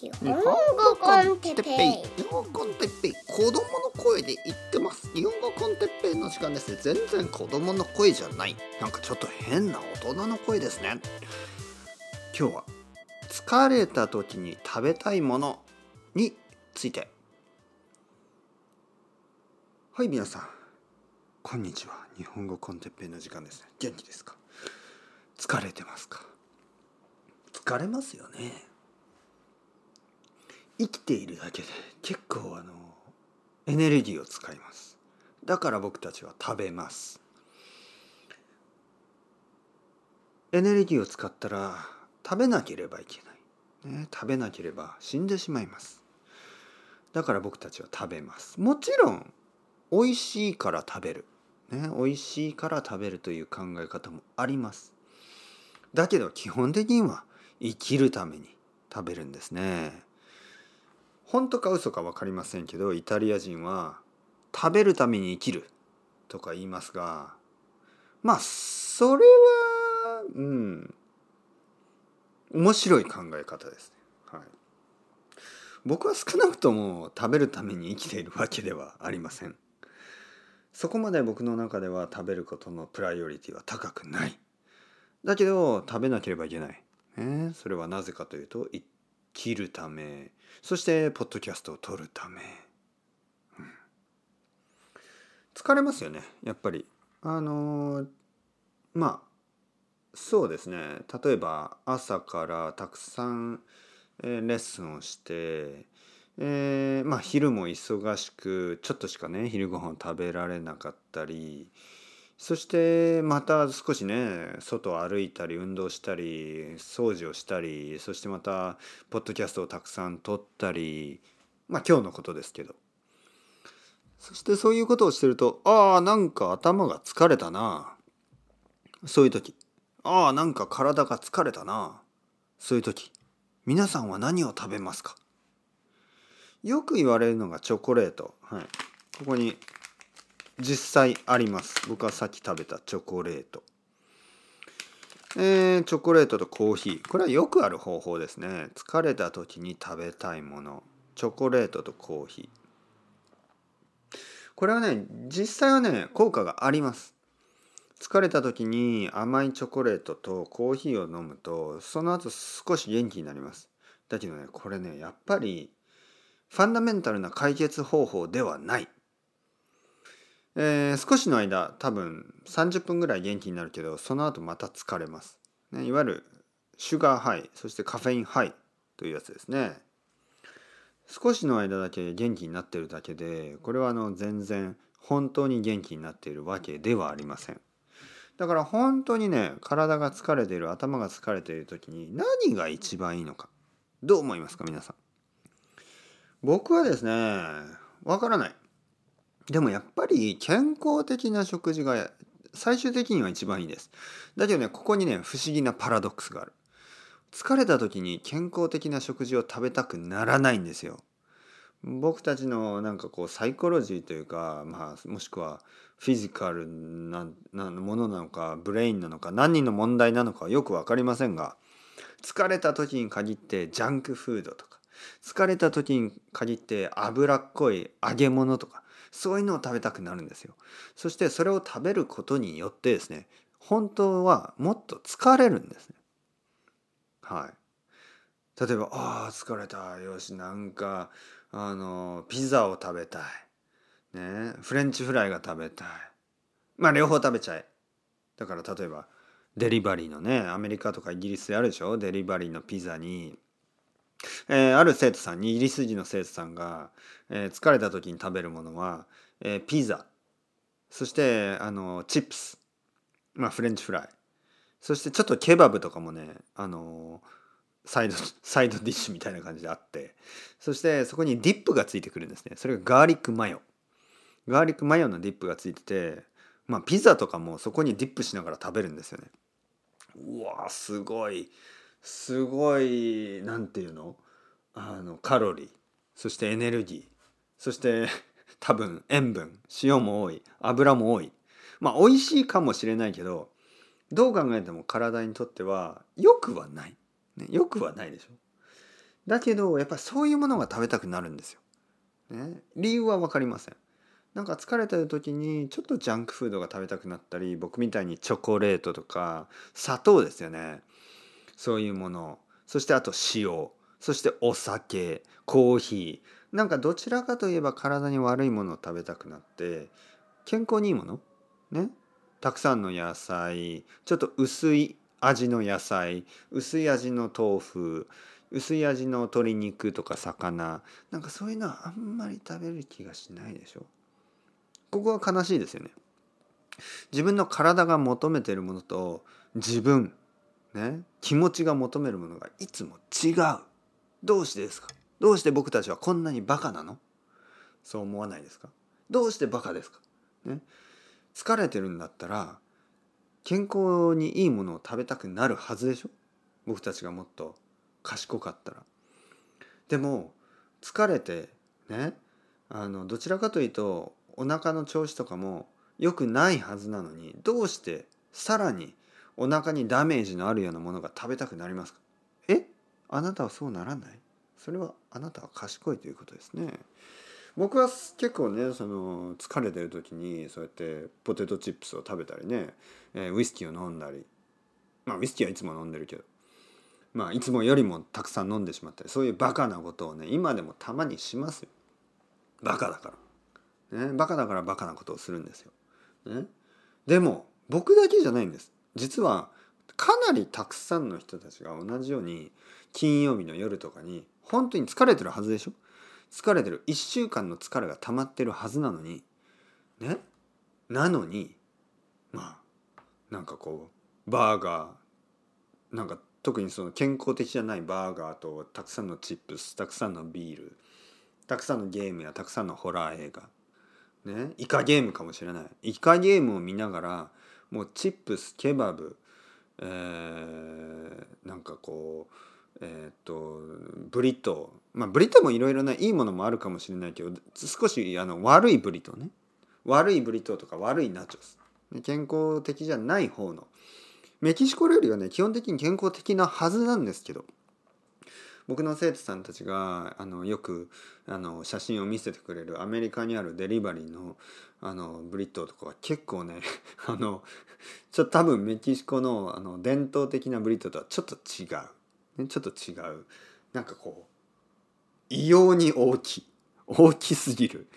日本語コンテッペイ。日本語コンテッペイ。子供の声で言ってます。日本語コンテッペイの時間です。ね全然子供の声じゃない。なんかちょっと変な大人の声ですね。今日は疲れた時に食べたいものについて。はい皆さん。こんにちは。日本語コンテッペイの時間ですね。元気ですか？疲れてますか？疲れますよね。生きているだけで結構あのエネルギーを使います。だから僕たちは食べます。エネルギーを使ったら食べなければいけない、ね、食べなければ死んでしまいます。だから僕たちは食べます。もちろん美味しいから食べる、ね、美味しいから食べるという考え方もあります。だけど基本的には生きるために食べるんですね。本当か嘘か分かりませんけどイタリア人は食べるために生きるとか言いますがまあそれはうん面白い考え方ですね。はい、僕は少なくとも食べるために生きているわけではありません。そこまで僕の中では食べることのプライオリティは高くない。だけど食べなければいけない。ね、それはなぜかというと生きるためそしてポッドキャストを撮るため、うん、疲れますよねやっぱり。あのー、まあそうですね。例えば朝からたくさん、えー、レッスンをして、えー、まあ昼も忙しくちょっとしかね昼ご飯を食べられなかったりそしてまた少しね外を歩いたり運動したり掃除をしたりそしてまたポッドキャストをたくさん撮ったりまあ今日のことですけど。そしてそういうことをしてるとああなんか頭が疲れたな。そういう時。ああなんか体が疲れたな。そういう時。皆さんは何を食べますか？よく言われるのがチョコレート。はい。ここに実際あります。僕はさっき食べたチョコレート。えー、チョコレートとコーヒー。これはよくある方法ですね。疲れた時に食べたいもの。チョコレートとコーヒー。これはね実際はね効果があります。疲れた時に甘いチョコレートとコーヒーを飲むとその後少し元気になります。だけどねこれねやっぱりファンダメンタルな解決方法ではない。えー、少しの間多分30分ぐらい元気になるけどその後また疲れます、ね、いわゆるシュガーハイそしてカフェインハイというやつですね。少しの間だけ元気になってるだけでこれはあの全然本当に元気になっているわけではありません。だから本当にね体が疲れている頭が疲れている時に何が一番いいのかどう思いますか皆さん？僕はですねわからない。でもやっぱり健康的な食事が最終的には一番いいです。だけどね、ここにね、不思議なパラドックスがある。疲れた時に健康的な食事を食べたくならないんですよ。僕たちのなんかこうサイコロジーというか、まあ、もしくはフィジカルなものなのかブレインなのか何人の問題なのかはよく分かりませんが疲れた時に限ってジャンクフードとか疲れた時に限って脂っこい揚げ物とかそういうのを食べたくなるんですよ。そしてそれを食べることによってですね本当はもっと疲れるんですね。はい。例えばああ疲れたよしなんかあのピザを食べたい。ねフレンチフライが食べたい。まあ両方食べちゃえ。だから例えばデリバリーのねアメリカとかイギリスであるでしょ？デリバリーのピザにえー、ある生徒さんにイギリス人の生徒さんが、えー、疲れた時に食べるものは、えー、ピザ。そしてあのチップス、まあ、フレンチフライ。そしてちょっとケバブとかもねあのサイド サイドディッシュみたいな感じであって。そしてそこにディップがついてくるんですね。それがガーリックマヨ。ガーリックマヨのディップがついててまあピザとかもそこにディップしながら食べるんですよね。うわすごい。すごい何て言うの？あのカロリー。そしてエネルギー。そして 多分塩分。塩も多い。油も多い。まあ美味しいかもしれないけどどう考えても体にとっては良くはない、ね、良くはないでしょ。だけどやっぱりそういうものが食べたくなるんですよ。ね、理由は分かりません。なんか疲れてる時にちょっとジャンクフードが食べたくなったり僕みたいにチョコレートとか砂糖ですよね。そういうもの。そしてあと塩。そしてお酒。コーヒー。なんかどちらかといえば体に悪いものを食べたくなって健康にいいもの？ね？たくさんの野菜。ちょっと薄い味の野菜。薄い味の豆腐。薄い味の鶏肉とか魚。なんかそういうのはあんまり食べる気がしないでしょ？ここは悲しいですよね。自分の体が求めてるものと自分ね気持ちが求めるものがいつも違う。どうしてですか？どうして僕たちはこんなにバカなの？そう思わないですか？どうしてバカですか？ね。疲れてるんだったら健康にいいものを食べたくなるはずでしょ？僕たちがもっと賢かったら。でも疲れてねあのどちらかというとお腹の調子とかも良くないはずなのにどうしてさらにお腹にダメージのあるようなものが食べたくなりますか？え？あなたはそうならない？それはあなたは賢いということですね。僕は結構ねその疲れてる時にそうやってポテトチップスを食べたりね、えー、ウイスキーを飲んだりまあウイスキーはいつも飲んでるけどまあいつもよりもたくさん飲んでしまったりそういうバカなことをね今でもたまにしますよ。バカだから。ね？バカだからバカなことをするんですよ、ね、でも僕だけじゃないんです。実はかなりたくさんの人たちが同じように金曜日の夜とかに本当に疲れてるはずでしょ？疲れてる1週間の疲れが溜まってるはずなのに。ね？なのにまあなんかこうバーガーなんか特にその健康的じゃないバーガーとたくさんのチップスたくさんのビールたくさんのゲームやたくさんのホラー映画。ね？イカゲームかもしれない。イカゲームを見ながらもうチップスケバブえー、なんかこうえー、っとブリトー。まあブリトーもいろいろないいものもあるかもしれないけど少しあの悪いブリトーね。悪いブリトーとか悪いナチョス。健康的じゃない方の。メキシコ料理はね基本的に健康的なはずなんですけど。僕の生徒さんたちがあのよくあの写真を見せてくれるアメリカにあるデリバリーのあのブリットとかは結構ね あのちょ多分メキシコのあの伝統的なブリトーとはちょっと違う。ねちょっと違う。なんかこう異様に大きい。大きすぎる。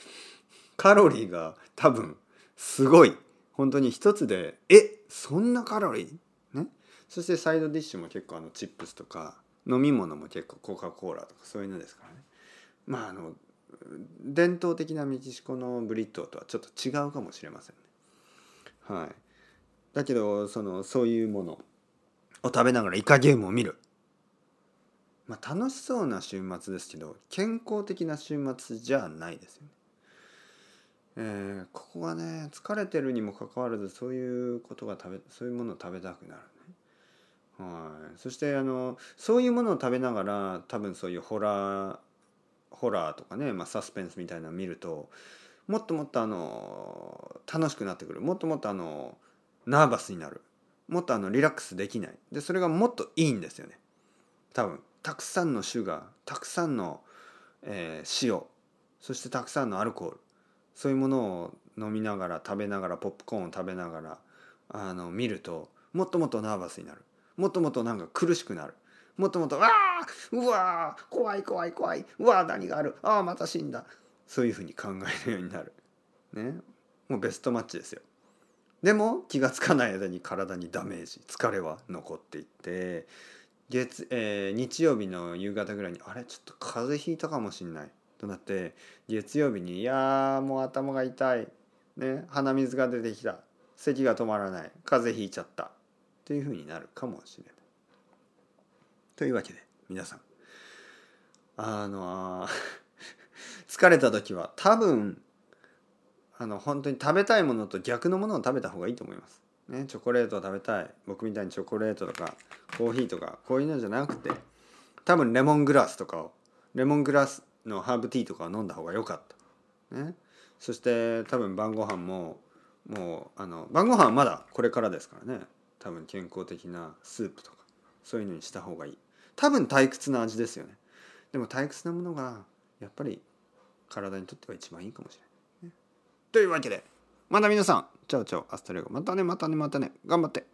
カロリーが多分すごい。本当に一つでえそんなカロリー？ね。そしてサイドディッシュも結構あのチップスとか飲み物も結構コカ・コーラとかそういうのですからねまああの伝統的なメキシコのブリットとはちょっと違うかもしれませんねはいだけどそのそういうものを食べながらイカゲームを見るまあ、楽しそうな週末ですけど健康的な週末じゃないですよね。えー、ここはね疲れてるにもかかわらずそういうことが食べそういうものを食べたくなる。はい、そしてあのそういうものを食べながら多分そういうホラーホラーとかね、まあ、サスペンスみたいなのを見るともっともっとあの楽しくなってくる。もっともっとあのナーバスになる。もっとあのリラックスできない。でそれがもっといいんですよね。多分。たくさんのシュガーたくさんの、えー、塩そしてたくさんのアルコール。そういうものを飲みながら食べながらポップコーンを食べながらあの見るともっともっとナーバスになる。もっともっとなんか苦しくなる。もっともっと「わあうわー怖い怖い怖い。うわ何がある。ああまた死んだ」そういうふうに考えるようになる。ね。もうベストマッチですよ。でも気が付かない間に体にダメージ疲れは残っていって。月、えー、日曜日の夕方ぐらいにあれ？ちょっと風邪ひいたかもしんない。となって月曜日にいやもう頭が痛い、ね、鼻水が出てきた。咳が止まらない。風邪ひいちゃった。っていうふうになるかもしれない。というわけで皆さんあの 疲れた時は多分あの本当に食べたいものと逆のものを食べた方がいいと思います。ね、チョコレートを食べたい僕みたいにチョコレートとかコーヒーとかこういうのじゃなくて多分レモングラスとかをレモングラスのハーブティーとかを飲んだ方が良かった、ね、そして多分晩ご飯ももうあの晩ご飯はまだこれからですからね多分健康的なスープとかそういうのにした方がいい。多分退屈な味ですよね。でも退屈なものがやっぱり体にとっては一番いいかもしれない、ね。というわけでまた皆さん。チャオチャオアストレゴ。またねまたねまたね。頑張って。